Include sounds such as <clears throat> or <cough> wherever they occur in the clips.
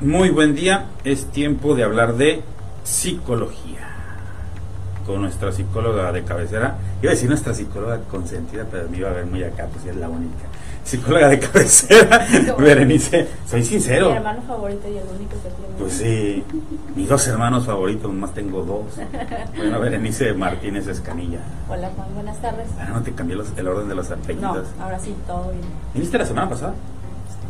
Muy buen día, es tiempo de hablar de psicología con nuestra psicóloga de cabecera. Iba a decir nuestra psicóloga consentida, pero me iba a ver muy acá, pues es la única. Psicóloga de <laughs> cabecera, Berenice, soy sincero. Mi hermano favorito y el único que tiene. Pues sí, mis dos hermanos favoritos, más tengo dos. Bueno, Berenice Martínez Escanilla. Hola Juan, buenas tardes. Ah, no te cambié los- el orden de los No, apellidos. ahora sí, todo bien. ¿Viniste la semana pasada?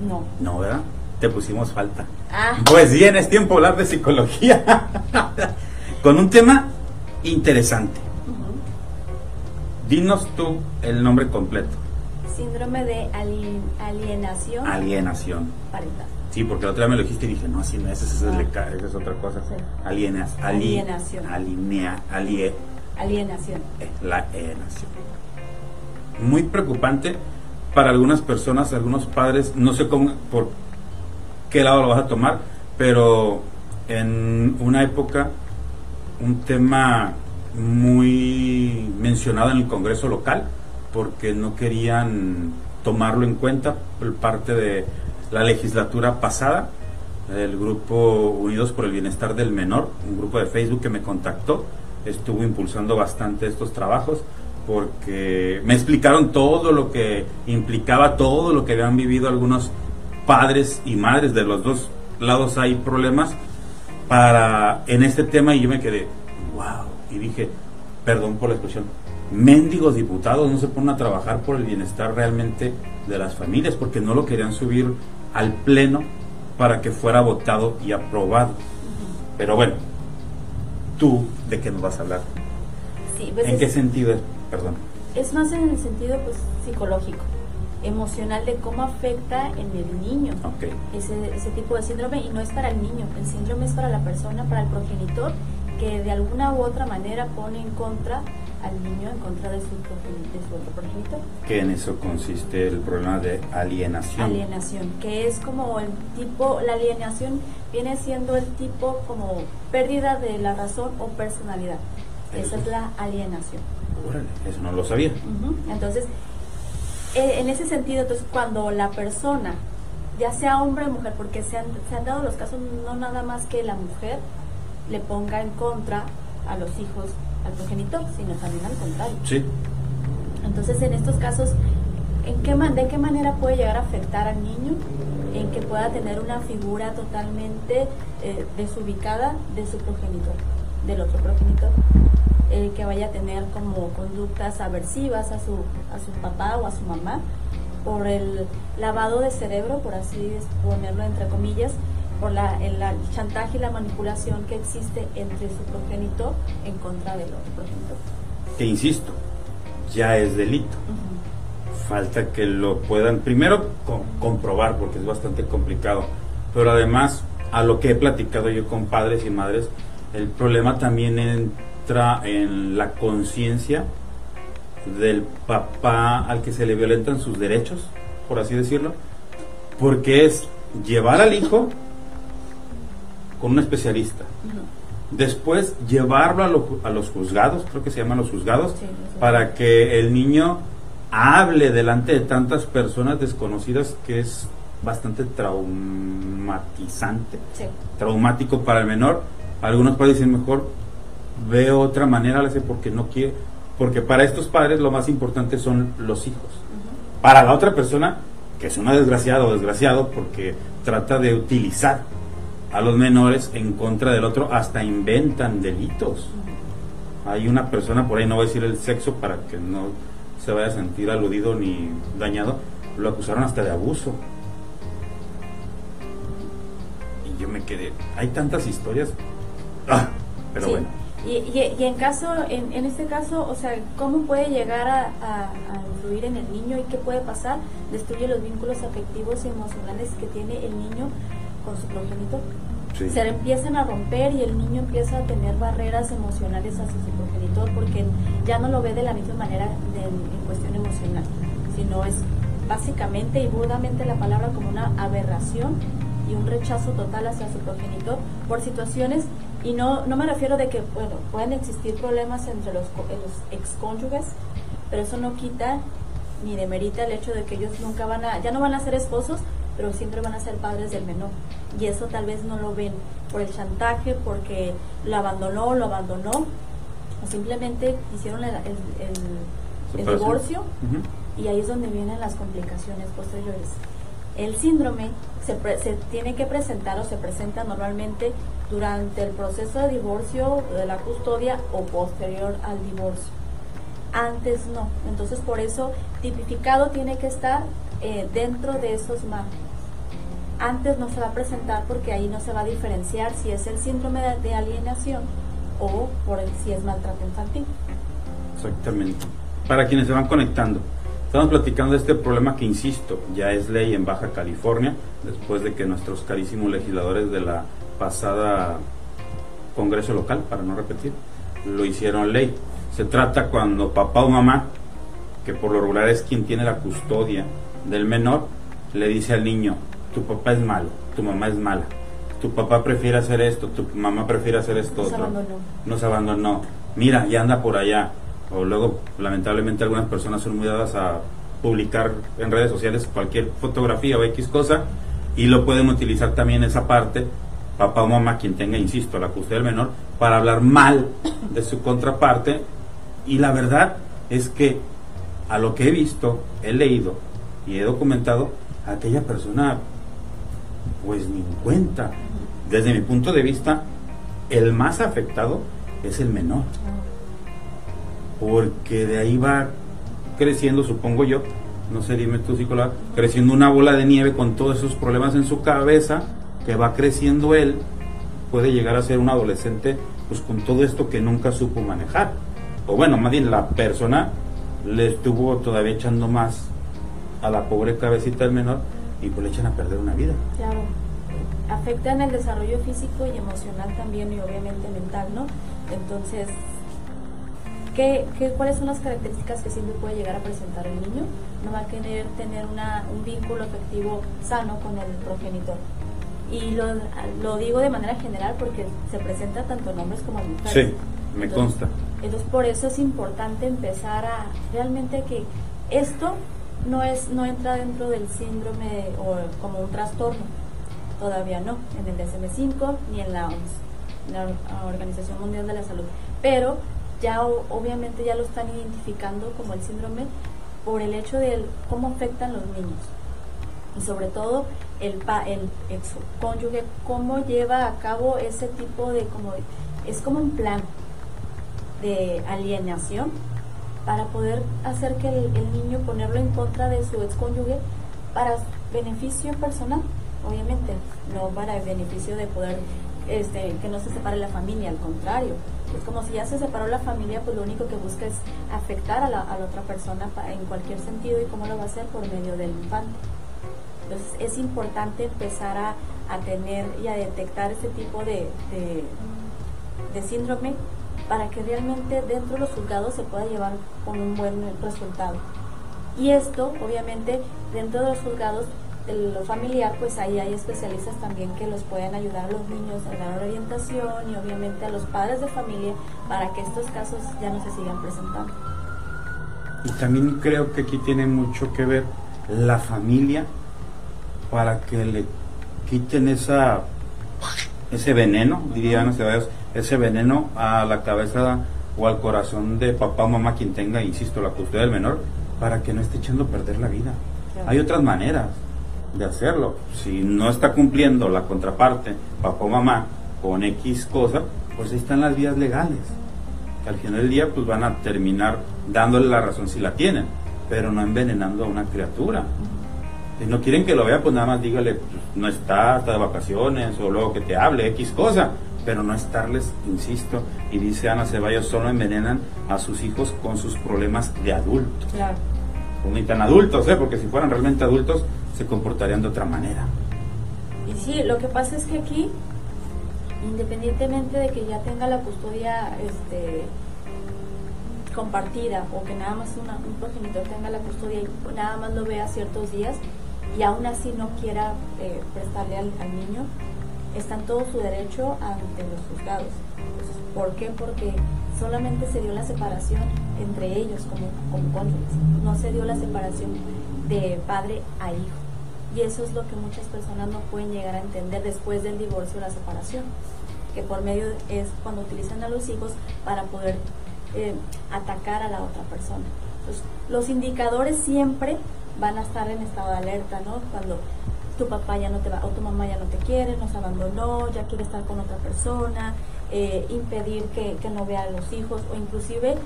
No. No, ¿verdad? Te pusimos falta. Ah, Pues bien, es tiempo de hablar de psicología. <laughs> Con un tema interesante. Dinos tú el nombre completo. síndrome de alien- alienación Alienación. parental. Sí, porque la otra vez me lo dijiste y dije, no, así no es, esa es, Ah. es otra cosa. Sí. Alienas, ali- Alienación. Alinea, alie, Alienación. eh, la alienación. Muy preocupante para algunas personas, algunos padres, no sé cómo, por qué lado lo vas a tomar, pero en una época un tema muy mencionado en el Congreso local porque no querían tomarlo en cuenta por parte de la legislatura pasada. El grupo Unidos por el Bienestar del Menor, un grupo de Facebook que me contactó, estuvo impulsando bastante estos trabajos porque me explicaron todo lo que implicaba, todo lo que habían vivido algunos padres y madres de los dos lados hay problemas para en este tema y yo me quedé wow y dije perdón por la expresión mendigos diputados no se ponen a trabajar por el bienestar realmente de las familias porque no lo querían subir al pleno para que fuera votado y aprobado pero bueno tú de qué nos vas a hablar Sí, pues en qué sentido es perdón. Es más en el sentido pues psicológico, emocional de cómo afecta en el niño ese, ese tipo de síndrome y no es para el niño, el síndrome es para la persona, para el progenitor que de alguna u otra manera pone en contra al niño, en contra de su, de su otro progenitor. que en eso consiste el problema de alienación Alienación, que es como el tipo, la alienación viene siendo el tipo como pérdida de la razón o personalidad. Esa es la alienación. Órale, eso no lo sabía. Entonces, en ese sentido, entonces, cuando la persona, ya sea hombre o mujer, porque se han, se han dado los casos no nada más que la mujer le ponga en contra a los hijos al progenitor, sino también al contrario. sí Entonces, en estos casos, ¿en qué man- ¿de qué manera puede llegar a afectar al niño? En que pueda tener una figura totalmente eh, desubicada de su progenitor, del otro progenitor. Eh, que vaya a tener como conductas aversivas a su, a su papá o a su mamá, por el lavado de cerebro, por así ponerlo entre comillas, por la, el, chantaje y la manipulación que existe entre su progenitor en contra del otro progenitor. que insisto, ya es delito. Falta que lo puedan primero co- comprobar porque es bastante complicado, pero además a lo que he platicado yo con padres y madres, el problema también en la conciencia del papá al que se le violentan sus derechos, por así decirlo, porque es llevar al hijo con un especialista, después llevarlo a, lo- a los juzgados, creo que se llaman los juzgados, Sí, para que el niño hable delante de tantas personas desconocidas que es bastante traumatizante, Sí. traumático para el menor. Algunos padres dicen mejor ve otra manera, le hace porque no quiere, porque para estos padres lo más importante son los hijos. Para la otra persona, que es una desgraciada o desgraciado, porque trata de utilizar a los menores en contra del otro, hasta inventan delitos. Hay una persona, por ahí no voy a decir el sexo para que no se vaya a sentir aludido ni dañado, lo acusaron hasta de abuso. Y yo me quedé, hay tantas historias. Ah, pero Sí. bueno. Y, y- y en caso, en, en este caso, o sea, ¿cómo puede llegar a, a- a influir en el niño y qué puede pasar? Destruye los vínculos afectivos y emocionales que tiene el niño con su progenitor. Sí. Se empiezan a romper y el niño empieza a tener barreras emocionales hacia su progenitor porque ya no lo ve de la misma manera de- en cuestión emocional, sino es básicamente y burdamente la palabra como una aberración y un rechazo total hacia su progenitor por situaciones y no, no me refiero de que bueno pueden existir problemas entre los, los excónyuges pero eso no quita ni demerita el hecho de que ellos nunca van a ya no van a ser esposos pero siempre van a ser padres del menor. Y eso tal vez no lo ven por el chantaje, porque lo abandonó, lo abandonó, o simplemente hicieron el, el, divorcio, y ahí es donde vienen las complicaciones posteriores. El síndrome se, se tiene que presentar o se presenta normalmente durante el proceso de divorcio, de la custodia o posterior al divorcio. Antes no. Entonces por eso tipificado tiene que estar eh, dentro de esos márgenes. Antes no se va a presentar porque ahí no se va a diferenciar si es el síndrome de, alienación o por el, si es maltrato infantil. Exactamente. Para quienes se van conectando, estamos platicando de este problema que, insisto, ya es ley en Baja California, después de que nuestros carísimos legisladores de la pasada Congreso local, para no repetir, lo hicieron ley. Se trata cuando papá o mamá, que por lo regular es quien tiene la custodia del menor, le dice al niño, tu papá es malo, tu mamá es mala, tu papá prefiere hacer esto, tu mamá prefiere hacer esto Nos Abandonó. Nos abandonó. Mira, ya anda por allá. O luego, lamentablemente, algunas personas son muy dadas a publicar en redes sociales cualquier fotografía o X cosa y lo pueden utilizar también esa parte papá o mamá, quien tenga, insisto, la custodia del menor, para hablar mal de su contraparte. Y la verdad es que a lo que he visto, he leído y he documentado, aquella persona, pues ni en cuenta. Desde mi punto de vista, el más afectado es el menor. Porque de ahí va creciendo, supongo yo, no sé, dime tú psicóloga, creciendo una bola de nieve con todos esos problemas en su cabeza que va creciendo él, puede llegar a ser un adolescente pues con todo esto que nunca supo manejar. O bueno, más bien la persona le estuvo todavía echando más a la pobre cabecita del menor y pues le echan a perder una vida. Claro. Afectan el desarrollo físico y emocional también y obviamente mental, ¿no? Entonces, ¿qué, qué, cuáles son las características que siempre puede llegar a presentar el niño? No va a querer tener una, un vínculo afectivo sano con el progenitor y lo, lo, digo de manera general porque se presenta tanto en hombres como en mujeres. Sí, me consta. Entonces por eso es importante empezar a realmente que esto no es no entra dentro del síndrome o como un trastorno, todavía no, en el DSM-5 ni en la OMS, la Organización Mundial de la Salud, pero ya obviamente ya lo están identificando como el síndrome por el hecho de cómo afectan los niños y sobre todo el, el, el cónyuge, cómo lleva a cabo ese tipo de, como, es como un plan de alienación para poder hacer que el, niño ponerlo en contra de su ex cónyuge para beneficio personal, obviamente, no para el beneficio de poder este, que no se separe la familia, al contrario. Es como si ya se separó la familia, pues lo único que busca es afectar a la, a la otra persona en cualquier sentido y cómo lo va a hacer por medio del infante. Entonces es importante empezar a, tener y a detectar este tipo de, de, síndrome para que realmente dentro de los juzgados se pueda llevar con un buen resultado. Y esto, obviamente, dentro de los juzgados de lo familiar, pues ahí hay especialistas también que los pueden ayudar a los niños a dar orientación y obviamente a los padres de familia para que estos casos ya no se sigan presentando. Y también creo que aquí tiene mucho que ver la familia para que le quiten esa ese veneno, dirían ese veneno a la cabeza o al corazón de papá o mamá quien tenga, insisto, la custodia del menor, para que no esté echando a perder la vida. Hay otras maneras de hacerlo. Si no está cumpliendo la contraparte, papá o mamá, con X cosa, pues ahí están las vías legales. al final del día pues van a terminar dándole la razón si la tienen, pero no envenenando a una criatura. Si no quieren que lo vea, pues nada más dígale, pues, no está, está de vacaciones, o luego que te hable, X cosa. Pero no estarles, insisto, y dice Ana Ceballos, solo envenenan a sus hijos con sus problemas de adultos. Claro. Pues ni tan adultos, ¿eh? porque si fueran realmente adultos, se comportarían de otra manera. Y sí, lo que pasa es que aquí, independientemente de que ya tenga la custodia este, compartida o que nada más un progenitor tenga la custodia y nada más lo vea ciertos días, y aún así no quiera eh, prestarle al, niño, está en todo su derecho ante los juzgados. ¿Por qué? Porque solamente se dio la separación entre ellos como, como cónyuges, no se dio la separación de padre a hijo. Y eso es lo que muchas personas no pueden llegar a entender después del divorcio o la separación, que por medio es cuando utilizan a los hijos para poder eh, atacar a la otra persona. Los indicadores siempre van a estar en estado de alerta, ¿no? Cuando tu papá ya no te va, o tu mamá ya no te quiere, nos abandonó, ya quiere estar con otra persona, eh, impedir que, no vea a los hijos, o inclusive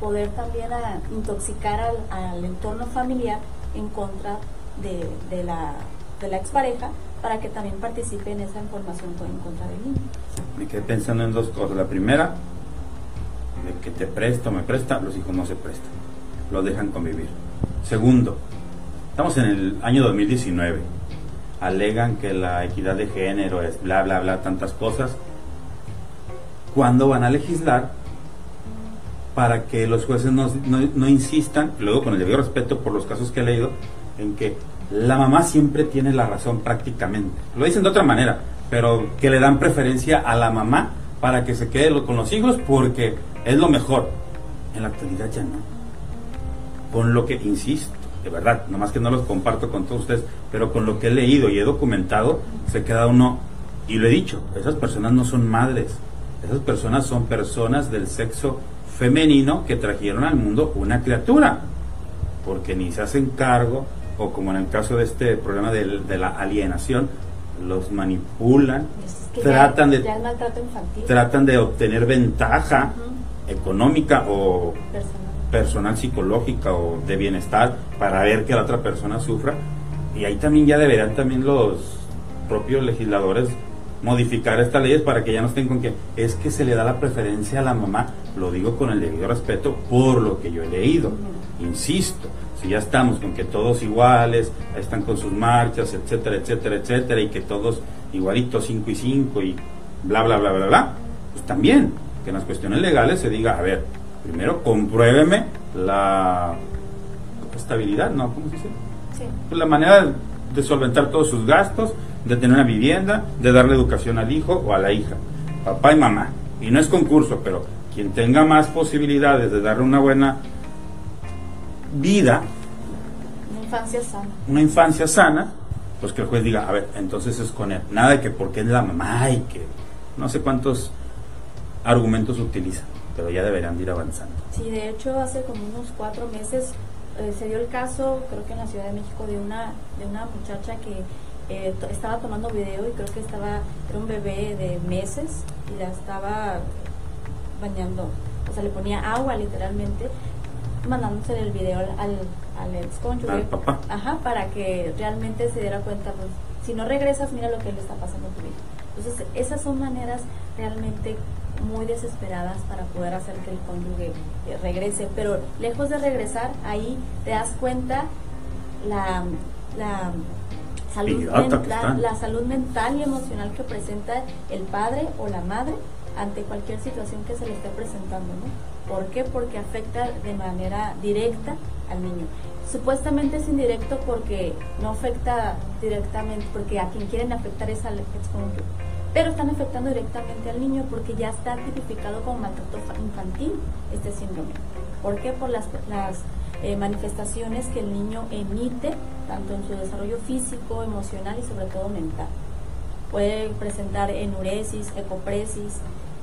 poder también intoxicar al, entorno familiar en contra de, la, de la expareja para que también participe en esa información en contra del niño. Me quedé pensando en dos cosas. La primera, de que te presta o me presta, los hijos no se prestan, los dejan convivir. Segundo, estamos en el año 2019, alegan que la equidad de género es bla, bla, bla, tantas cosas. ¿Cuándo van a legislar para que los jueces no, no, insistan, luego con el debido respeto por los casos que he leído, en que la mamá siempre tiene la razón prácticamente. Lo dicen de otra manera, pero que le dan preferencia a la mamá para que se quede con los hijos porque es lo mejor. En la actualidad ya no. Con lo que, insisto, de verdad, nomás que no los comparto con todos ustedes, pero con lo que he leído y he documentado, se queda uno, y lo he dicho, esas personas no son madres, esas personas son personas del sexo femenino que trajeron al mundo una criatura, porque ni se hacen cargo, o como en el caso de este problema de, la alienación, los manipulan, tratan, de, tratan de obtener ventaja económica o personal. Psicológica o de bienestar para ver que la otra persona sufra. Y ahí también ya deberán también los propios legisladores modificar estas leyes para que ya no estén con que es que se le da la preferencia a la mamá, lo digo con el debido respeto por lo que yo he leído, insisto, si ya estamos con que todos iguales, están con sus marchas, etcétera, etcétera, etcétera, y que todos igualitos 5 y 5 y bla, bla, bla, bla, bla, pues también que en las cuestiones legales se diga, a ver, primero compruébeme la estabilidad, ¿no? ¿Cómo se dice? Sí. Pues la manera de solventar todos sus gastos, de tener una vivienda, de darle educación al hijo o a la hija, papá y mamá. Y no es concurso, pero quien tenga más posibilidades de darle una buena vida, una infancia sana, una infancia sana, pues que el juez diga, a ver, entonces es con él. Nada de que porque es la mamá y que no sé cuántos argumentos utilizan, pero ya deberían ir avanzando. Sí, de hecho hace como unos cuatro meses eh, se dio el caso, creo que en la Ciudad de México, de una, de una muchacha que eh, estaba tomando video y creo que estaba, era un bebé de meses y la estaba bañando, o sea, le ponía agua literalmente, mandándose el video al, al ex cónyuge, ajá, para que realmente se diera cuenta, pues, si no regresas, mira lo que le está pasando a tu hijo. Entonces, esas son maneras realmente muy desesperadas para poder hacer que el cónyuge regrese, pero lejos de regresar, ahí te das cuenta la, la salud, mental, la salud mental y emocional que presenta el padre o la madre ante cualquier situación que se le esté presentando, ¿no? ¿Por qué? Porque afecta de manera directa al niño. Supuestamente es indirecto porque no afecta directamente, porque a quien quieren afectar es al cónyuge pero están afectando directamente al niño porque ya está tipificado como maltrato infantil este síndrome. ¿Por qué? Por las, las eh, manifestaciones que el niño emite, tanto en su desarrollo físico, emocional y sobre todo mental. Puede presentar enuresis, ecopresis,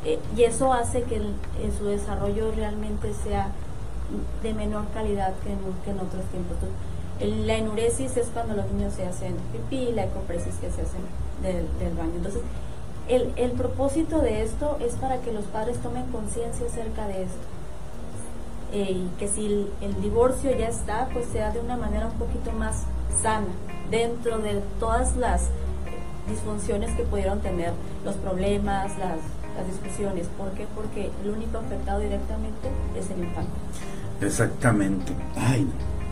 eh, y eso hace que en su desarrollo realmente sea de menor calidad que en, otros tiempos. la enuresis es cuando los niños se hacen pipí, la ecopresis que se hacen del, del baño. Entonces, el, el propósito de esto es para que los padres tomen conciencia acerca de esto. Eh, y que si el, divorcio ya está, pues sea de una manera un poquito más sana, dentro de todas las disfunciones que pudieron tener, los problemas, las, las discusiones. ¿Por qué? Porque el único afectado directamente es el infante. Exactamente. Ay,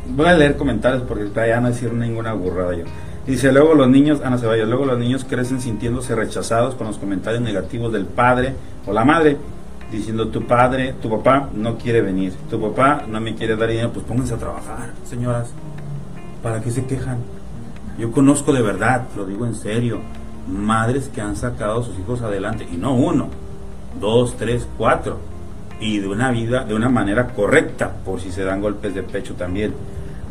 voy a leer comentarios porque ya no decir ninguna burrada yo. Dice, luego los niños, Ana Ceballos, luego los niños crecen sintiéndose rechazados con los comentarios negativos del padre o la madre, diciendo, tu padre, tu papá no quiere venir, tu papá no me quiere dar dinero, pues pónganse a trabajar, señoras. ¿Para qué se quejan? Yo conozco de verdad, lo digo en serio, madres que han sacado a sus hijos adelante, y no uno, dos, tres, cuatro, y de una vida, de una manera correcta, por si se dan golpes de pecho también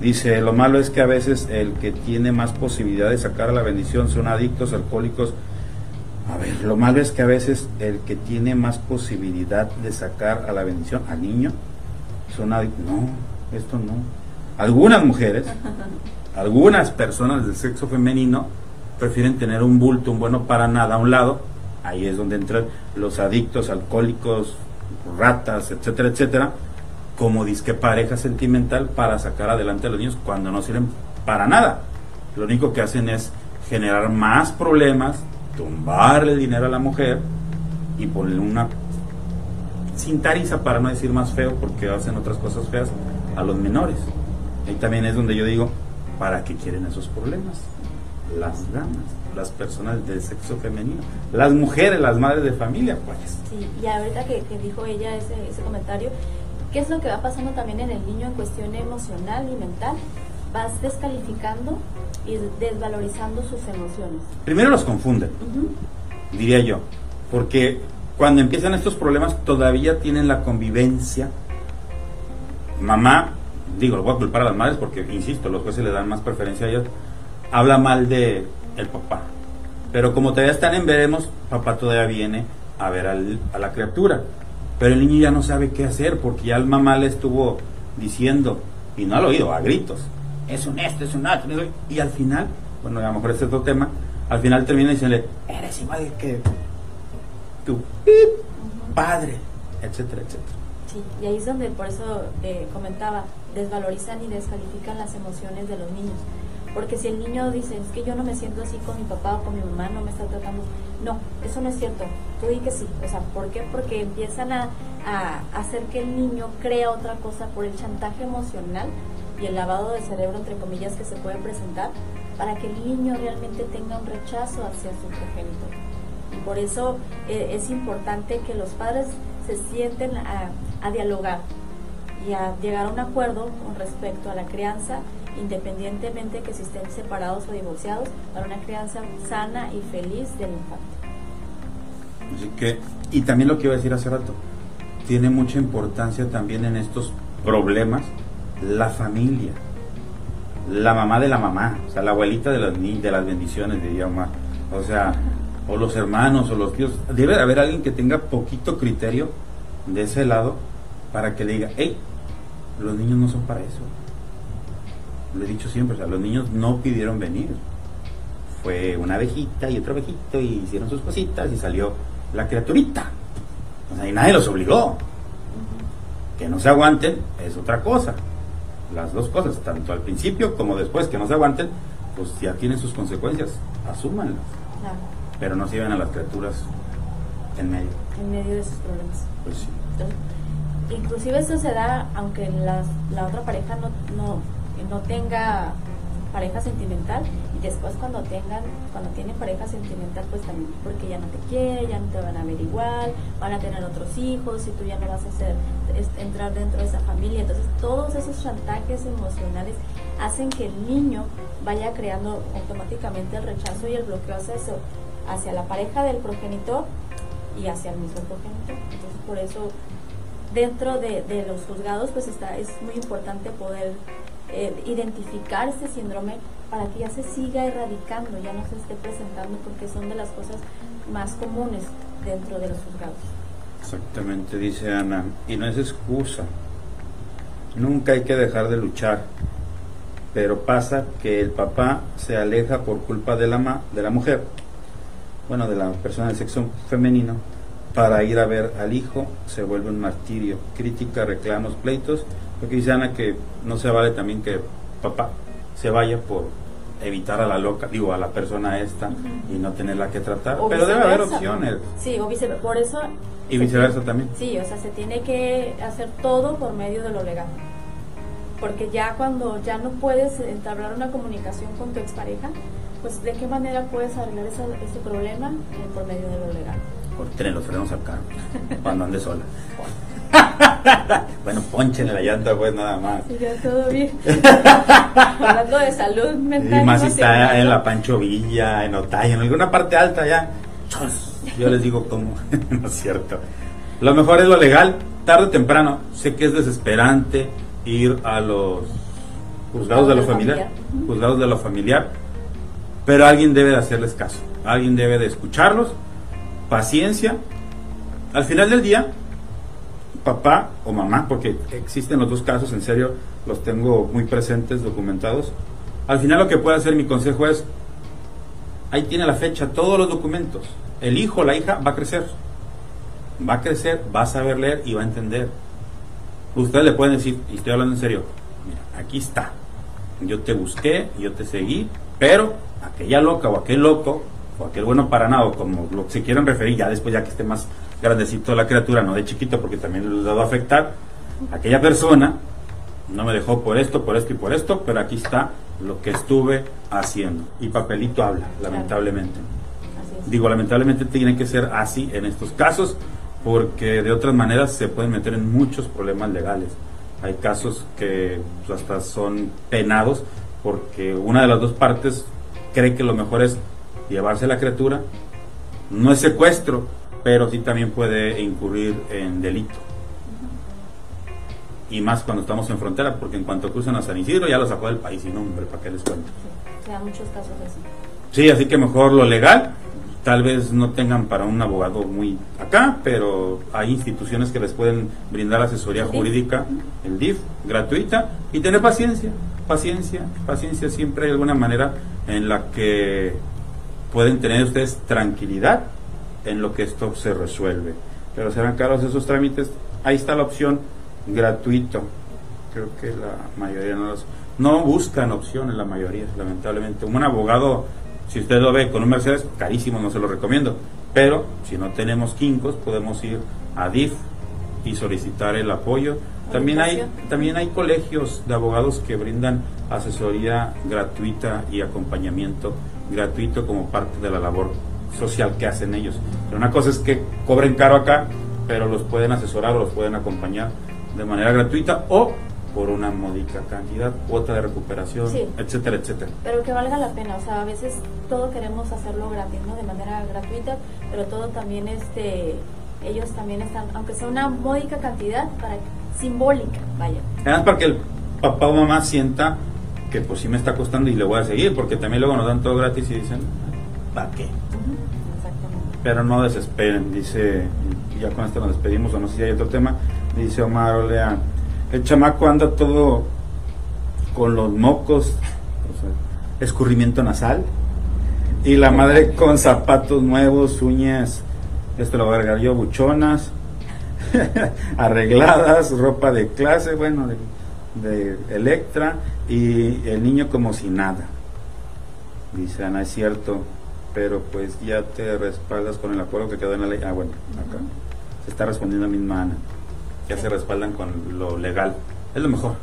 Dice, lo malo es que a veces el que tiene más posibilidad de sacar la bendición son adictos, alcohólicos. A ver, lo malo es que a veces el que tiene más posibilidad de sacar a la bendición al niño son adictos. No, esto no. Algunas mujeres, <laughs> algunas personas del sexo femenino prefieren tener un bulto, un bueno para nada a un lado. Ahí es donde entran los adictos, alcohólicos, ratas, etcétera, etcétera como disque pareja sentimental para sacar adelante a los niños cuando no sirven para nada. Lo único que hacen es generar más problemas, tumbarle dinero a la mujer y ponerle una cintariza, para no decir más feo, porque hacen otras cosas feas, a los menores. Ahí también es donde yo digo, ¿para qué quieren esos problemas? Las damas, las personas del sexo femenino, las mujeres, las madres de familia, pues. Sí, y ahorita que, dijo ella ese, ese comentario, ¿Qué es lo que va pasando también en el niño en cuestión emocional y mental? Vas descalificando y desvalorizando sus emociones. Primero los confunden, diría yo, porque cuando empiezan estos problemas todavía tienen la convivencia. Mamá, digo, lo voy a culpar a las madres porque, insisto, los jueces le dan más preferencia a ellos, habla mal de el papá. Pero como todavía están en veremos, papá todavía viene a ver a la criatura. Pero el niño ya no sabe qué hacer porque ya el mamá le estuvo diciendo, y no lo oído, a gritos, es un esto, es un otro, y al final, bueno, a lo mejor es otro tema, al final termina diciéndole, eres igual que tu padre, etcétera, etcétera. Sí, y ahí es donde por eso eh, comentaba, desvalorizan y descalifican las emociones de los niños porque si el niño dice, es que yo no me siento así con mi papá o con mi mamá, no me está tratando. No, eso no es cierto. Tú di que sí. O sea, ¿por qué? Porque empiezan a, hacer que el niño crea otra cosa por el chantaje emocional y el lavado de cerebro, entre comillas, que se puede presentar para que el niño realmente tenga un rechazo hacia su progenitor. Y por eso eh, es importante que los padres se sienten a, a dialogar y a llegar a un acuerdo con respecto a la crianza independientemente que si estén separados o divorciados, para una crianza sana y feliz del infante. Así que, y también lo que iba a decir hace rato, tiene mucha importancia también en estos problemas la familia, la mamá de la mamá, o sea, la abuelita de las, de las bendiciones, diría Omar, o sea, o los hermanos o los tíos, debe de haber alguien que tenga poquito criterio de ese lado para que le diga, hey, los niños no son para eso lo he dicho siempre, o sea, los niños no pidieron venir. Fue una abejita y otro abejito y hicieron sus cositas y salió la criaturita. O sea, y nadie los obligó. Que no se aguanten es otra cosa. Las dos cosas, tanto al principio como después que no se aguanten, pues ya tienen sus consecuencias. Asúmanlas. Pero no se lleven a las criaturas en medio. En medio de sus problemas. Pues sí. inclusive eso se da aunque la, la otra pareja no, no no tenga pareja sentimental y después cuando tengan, cuando tienen pareja sentimental pues también porque ya no te quiere, ya no te van a ver igual, van a tener otros hijos y tú ya no vas a entrar dentro de esa familia. Entonces todos esos chantajes emocionales hacen que el niño vaya creando automáticamente el rechazo y el bloqueo hacia eso, hacia la pareja del progenitor y hacia el mismo progenitor. Entonces por eso dentro de, de los juzgados pues está, es muy importante poder eh, identificar este síndrome para que ya se siga erradicando, ya no se esté presentando, porque son de las cosas más comunes dentro de los juzgados. Exactamente, dice Ana, y no es excusa. Nunca hay que dejar de luchar, pero pasa que el papá se aleja por culpa de la, de la mujer, bueno, de la persona del sexo femenino, para ir a ver al hijo, se vuelve un martirio. Crítica, reclamos, pleitos porque dice Ana que no se vale también que papá se vaya por evitar a la loca, digo, a la persona esta y no tenerla que tratar. pero debe haber opciones. Sí, o viceversa. Por eso. Y viceversa también. Sí, o sea, se tiene que hacer todo por medio de lo legal. Porque ya cuando ya no puedes entablar una comunicación con tu expareja, pues de qué manera puedes arreglar ese, problema eh, por medio de lo legal. Por tener los frenos al carro, cuando ande sola. bueno, ponchen la llanta, pues nada más. Sí, ya todo bien. <laughs> Hablando de salud mental. Y más si está en la Pancho Villa, en Otaya, en alguna parte alta ya. Yo les digo cómo. <laughs> no es cierto. Lo mejor es lo legal, tarde o temprano. Sé que es desesperante ir a los juzgados de lo familiar, juzgados de lo familiar, pero alguien debe de hacerles caso, alguien debe de escucharlos, paciencia. Al final del día, papá o mamá, porque existen los dos casos, en serio, los tengo muy presentes, documentados. Al final lo que puede hacer mi consejo es, ahí tiene la fecha, todos los documentos. El hijo, la hija va a crecer. Va a crecer, va a saber leer y va a entender. Ustedes le pueden decir, y estoy hablando en serio, mira, aquí está. Yo te busqué, yo te seguí, pero aquella loca o aquel loco, o aquel bueno para nada, o como lo que se quieran referir, ya después ya que esté más grandecito la criatura, no de chiquito, porque también le va a afectar, aquella persona no me dejó por esto, por esto y por esto, pero aquí está lo que estuve haciendo. Y papelito habla, lamentablemente. Digo, lamentablemente tiene que ser así en estos casos, porque de otras maneras se pueden meter en muchos problemas legales. Hay casos que pues, hasta son penados porque una de las dos partes cree que lo mejor es llevarse la criatura. No es secuestro, pero sí también puede incurrir en delito. Y más cuando estamos en frontera, porque en cuanto cruzan a San Isidro ya lo sacó del país y no, hombre, ¿para qué les cuento? Sí, o muchos casos así. Sí, así que mejor lo legal, tal vez no tengan para un abogado muy acá, pero hay instituciones que les pueden brindar asesoría jurídica, el DIF, gratuita, y tener paciencia, paciencia, paciencia, siempre hay alguna manera en la que pueden tener ustedes tranquilidad en lo que esto se resuelve. Pero serán caros esos trámites, ahí está la opción gratuito. Creo que la mayoría no los, no buscan opciones, la mayoría, lamentablemente. Un abogado, si usted lo ve con un Mercedes, carísimo, no se lo recomiendo. Pero si no tenemos quincos, podemos ir a DIF y solicitar el apoyo. También hay, también hay colegios de abogados que brindan asesoría gratuita y acompañamiento gratuito como parte de la labor social que hacen ellos. Pero una cosa es que cobren caro acá, pero los pueden asesorar o los pueden acompañar de manera gratuita o por una módica cantidad, cuota de recuperación, etcétera, etcétera. Pero que valga la pena, o sea, a veces todo queremos hacerlo gratis, ¿no? De manera gratuita, pero todo también este ellos también están, aunque sea una módica cantidad, para simbólica, vaya. Además para que el papá o mamá sienta que pues sí me está costando y le voy a seguir, porque también luego nos dan todo gratis y dicen, ¿para qué? Exactamente. Pero no desesperen, dice, ya con esto nos despedimos, o no sé si hay otro tema, dice Omar Olea, el chamaco anda todo con los mocos, escurrimiento nasal, y la madre con zapatos nuevos, uñas, esto lo voy a agregar yo, buchonas, <laughs> arregladas, ropa de clase, bueno, de, de, Electra, y el niño como si nada. Dice Ana, es cierto, pero pues ya te respaldas con el acuerdo que quedó en la ley. Ah, bueno, acá se está respondiendo a mi Ana ya se respaldan con lo legal. Es lo mejor.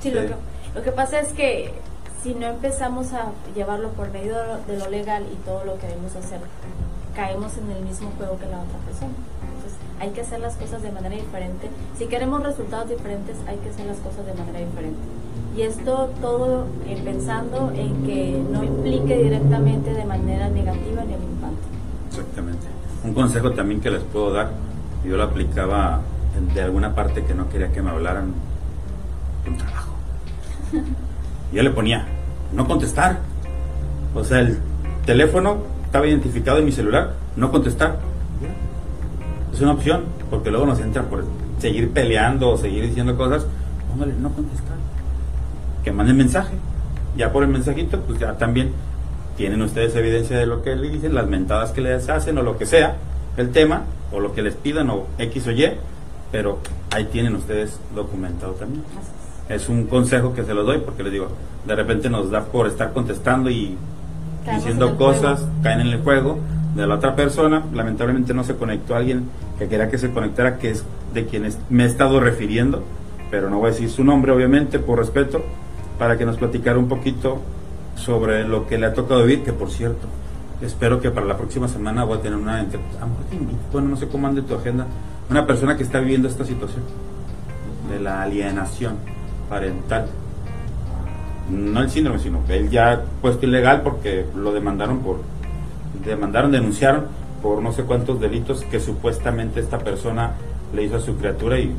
Sí, Lo, que, lo que pasa es que si no empezamos a llevarlo por medio de lo legal y todo lo que queremos hacer, caemos en el mismo juego que la otra persona. Hay que hacer las cosas de manera diferente. Si queremos resultados diferentes, hay que hacer las cosas de manera diferente. Y esto todo eh, pensando en que no implique directamente de manera negativa ni el infante. Exactamente. Un consejo también que les puedo dar yo lo aplicaba de alguna parte que no quería que me hablaran un trabajo. <laughs> Yo le ponía, no contestar. O sea, el teléfono estaba identificado en mi celular, no contestar. Una opción, porque luego nos entra por seguir peleando o seguir diciendo cosas. Póngale, no contestar. Que manden mensaje. Ya por el mensajito, pues ya también tienen ustedes evidencia de lo que le dicen, las mentadas que les hacen o lo que sea, el tema, o lo que les pidan o X o Y, pero ahí tienen ustedes documentado también. Es un consejo que se lo doy porque les digo, de repente nos da por estar contestando y diciendo cosas, caen en el juego de la otra persona. Lamentablemente no se conectó alguien que quería que se conectara, que es de quienes me he estado refiriendo, pero no voy a decir su nombre, obviamente, por respeto, para que nos platicara un poquito sobre lo que le ha tocado vivir, que por cierto, espero que para la próxima semana voy a tener una bueno no sé cómo ande tu agenda una persona que está viviendo esta situación de la alienación parental. No el síndrome sino que él ya puesto ilegal porque lo demandaron por demandaron denunciaron por no sé cuántos delitos que supuestamente esta persona le hizo a su criatura y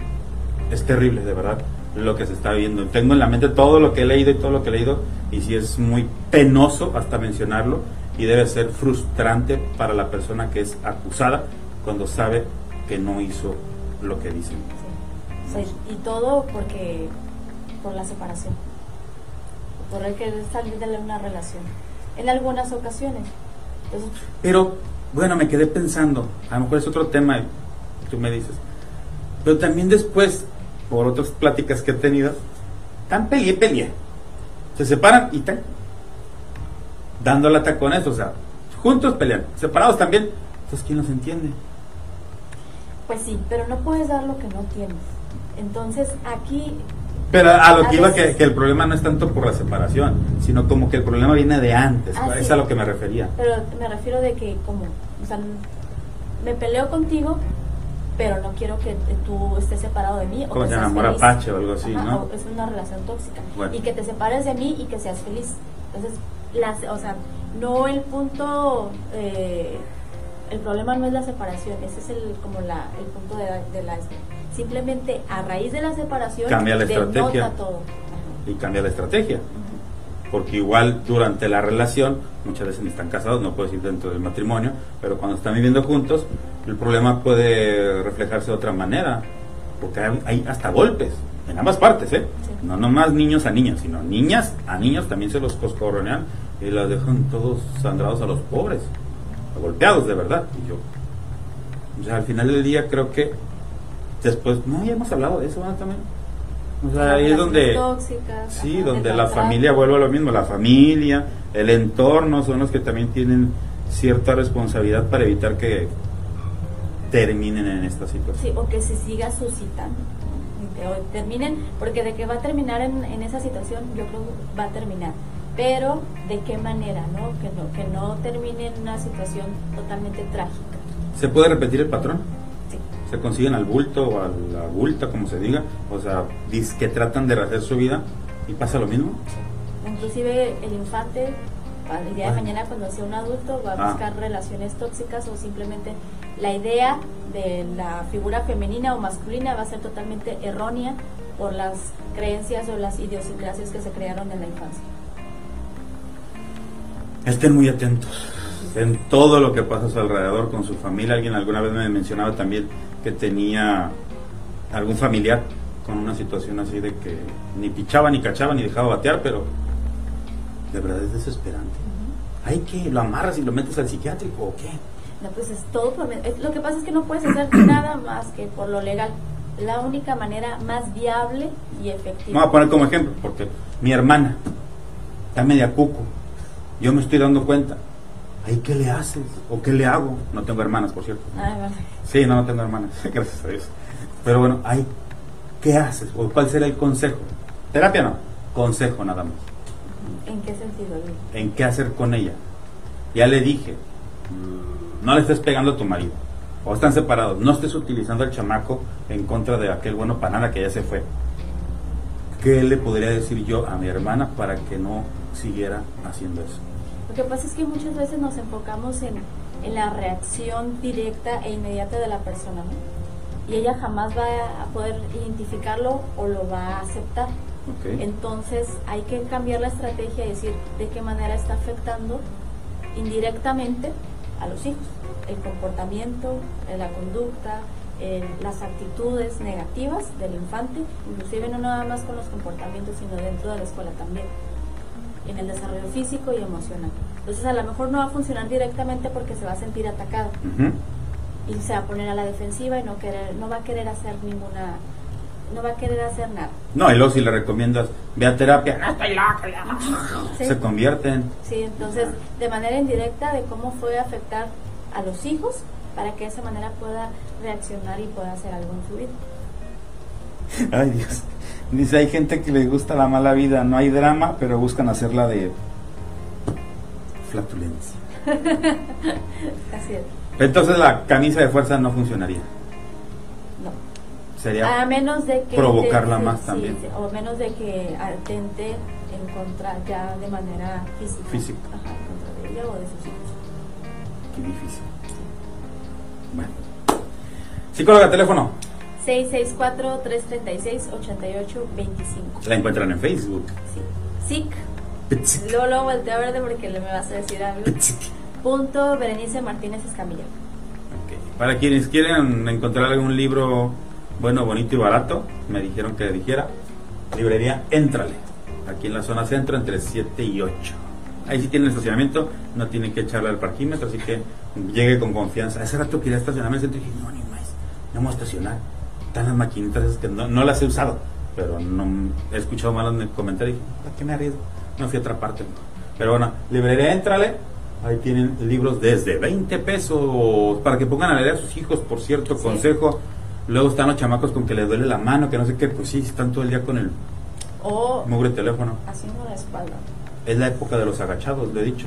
es terrible de verdad lo que se está viendo. Tengo en la mente todo lo que he leído y todo lo que he leído y sí es muy penoso hasta mencionarlo y debe ser frustrante para la persona que es acusada cuando sabe que no hizo lo que dicen. Sí. y todo porque por la separación, por el que salir de una relación, en algunas ocasiones. Pero bueno, me quedé pensando, a lo mejor es otro tema, tú me dices, pero también después, por otras pláticas que he tenido, tan peleé, peleé. Se separan y están dando la tacones, o sea, juntos pelean, separados también. Entonces, ¿quién los entiende? Pues sí, pero no puedes dar lo que no tienes. Entonces, aquí... Pero a lo que iba que, que, el problema no es tanto por la separación, sino como que el problema viene de antes, ah, es a lo que me refería. Pero me refiero de que como, o sea, me peleo contigo, pero no quiero que tú estés separado de mí. O como se enamora Pache o algo así, ¿no? es una relación tóxica. Y que te separes de mí y que seas feliz. Entonces, las, o sea, no el punto, eh, el problema no es la separación, ese es el, como la, el punto de, de la... Simplemente a raíz de la separación cambia la estrategia todo. y cambia la estrategia. Porque igual durante la relación, muchas veces ni están casados, no puedes ir dentro del matrimonio, pero cuando están viviendo juntos, el problema puede reflejarse de otra manera, porque hay, hasta golpes, en ambas partes, ¿eh? No nomás niños a niños, sino niñas a niños también se los coscorronean y las dejan todos sangrados a los pobres, golpeados de verdad. Y yo, o sea, al final del día creo que después, no, ya hemos hablado de eso también. O sea, ahí es donde, sí, donde la familia vuelve a lo mismo, la familia, el entorno son los que también tienen cierta responsabilidad para evitar que terminen en esta situación. Sí, o que se siga suscitando. O terminen, porque de que va a terminar en, en esa situación, yo creo que va a terminar. Pero, ¿de qué manera? ¿no? Que, no, que no termine en una situación totalmente trágica. ¿Se puede repetir el patrón? ¿Se consiguen al bulto o a la bulta, como se diga? O sea, que tratan de rehacer su vida y pasa lo mismo. Inclusive el infante el día de mañana cuando sea un adulto va a ah. buscar relaciones tóxicas o simplemente la idea de la figura femenina o masculina va a ser totalmente errónea por las creencias o las idiosincrasias que se crearon en la infancia. Estén muy atentos en todo lo que pasa a su alrededor con su familia. Alguien alguna vez me mencionaba también que tenía algún familiar con una situación así de que ni pichaba, ni cachaba, ni dejaba batear, pero de verdad es desesperante. Hay que lo amarras y lo metes al psiquiátrico o qué. No, pues es todo Lo que pasa es que no puedes hacer <clears throat> nada más que por lo legal. La única manera más viable y efectiva. Vamos a poner como ejemplo, porque mi hermana está media cuco. Yo me estoy dando cuenta. ¿Ay, qué le haces? ¿O qué le hago? No tengo hermanas, por cierto. Ah, Sí, no, no tengo hermanas, <laughs> gracias a Dios. Pero bueno, ay, ¿qué haces? ¿O cuál será el consejo? Terapia no, consejo nada más. ¿En qué sentido? En qué hacer con ella. Ya le dije, no le estés pegando a tu marido. O están separados. No estés utilizando al chamaco en contra de aquel bueno panada que ya se fue. ¿Qué le podría decir yo a mi hermana para que no siguiera haciendo eso? Lo que pasa es que muchas veces nos enfocamos en, en la reacción directa e inmediata de la persona, ¿no? Y ella jamás va a poder identificarlo o lo va a aceptar. Entonces hay que cambiar la estrategia y decir de qué manera está afectando indirectamente a los hijos. El comportamiento, la conducta, las actitudes negativas del infante, inclusive no nada más con los comportamientos, sino dentro de la escuela también, en el desarrollo físico y emocional. Entonces a lo mejor no va a funcionar directamente porque se va a sentir atacado y se va a poner a la defensiva y no, querer, no va a querer hacer ninguna no va a querer hacer nada. No, y luego si le recomiendas, ve a terapia, se convierten. Sí, entonces, de manera indirecta, de cómo fue afectar a los hijos para que de esa manera pueda reaccionar y pueda hacer algo en su vida. Ay, Dios. Dice, hay gente que le gusta la mala vida, no hay drama, pero buscan hacerla de flatulencia. <laughs> Así es. Entonces la camisa de fuerza no funcionaría a menos de que provocarla más también. o menos de que atente en contra ya de manera física. Física. Ajá, en contra de ella o de sus hijos. Qué difícil. Bueno. Psicóloga, teléfono. 664-336-8825. La encuentran en Facebook. Sí. SIC. Luego lo volteo a verde porque le me vas a decir algo. Punto Berenice Martínez Escamilla. Para quienes quieren encontrar algún libro bueno, bonito y barato, me dijeron que dijera, librería Éntrale, aquí en la zona centro entre 7 y 8. Ahí sí tienen estacionamiento, no tienen que echarle al parquímetro, así que llegue con confianza. Hace rato quería estacionarme en el centro y dije, no, ni más, no vamos a estacionar. Están las maquinitas esas que no, no las he usado, pero no he escuchado malos comentarios y dije, ¿para qué me arriesgo? No fui a otra parte. Pero bueno, librería Éntrale, ahí tienen libros desde 20 pesos para que pongan a leer a sus hijos, por cierto, Sí. consejo. Luego están los chamacos con que les duele la mano, que no sé qué, pues sí, están todo el día con el O mugre teléfono. haciendo la espalda. Es la época de los agachados, lo he dicho.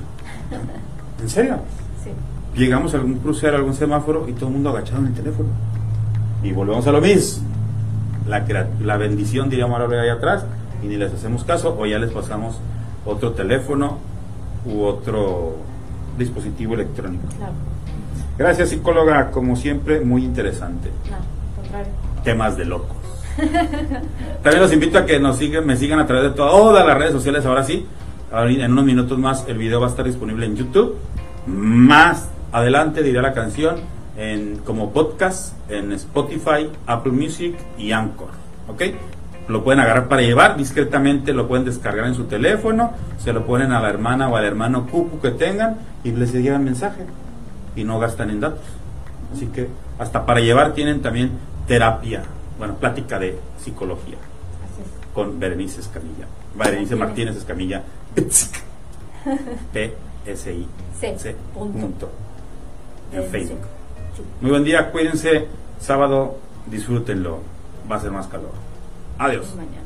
<laughs> ¿En serio? Sí. Llegamos a algún crucero, a algún semáforo y todo el mundo agachado en el teléfono. Y volvemos a lo mismo. La, la bendición, diríamos ahora ahí atrás, y ni les hacemos caso, o ya les pasamos otro teléfono u otro dispositivo electrónico. Claro. Gracias, psicóloga, como siempre, muy interesante. No, contrario. temas de locos. <laughs> También los invito a que nos sigan, me sigan a través de todas las redes sociales. Ahora sí, en unos minutos más el video va a estar disponible en YouTube. Más adelante diré la canción en, como podcast en Spotify, Apple Music y Anchor. ¿Ok? Lo pueden agarrar para llevar discretamente, lo pueden descargar en su teléfono, se lo ponen a la hermana o al hermano cucu que tengan y les llegan mensaje y no gastan en datos. Así que hasta para llevar tienen también terapia, bueno, plática de psicología con Berenice Escamilla. Berenice Martínez Escamilla. <laughs> P-S-I. C. C. Punto. Punto. En. Facebook. Muy buen día, cuídense. Sábado, disfrútenlo. Va a ser más calor. Adiós. Mañana.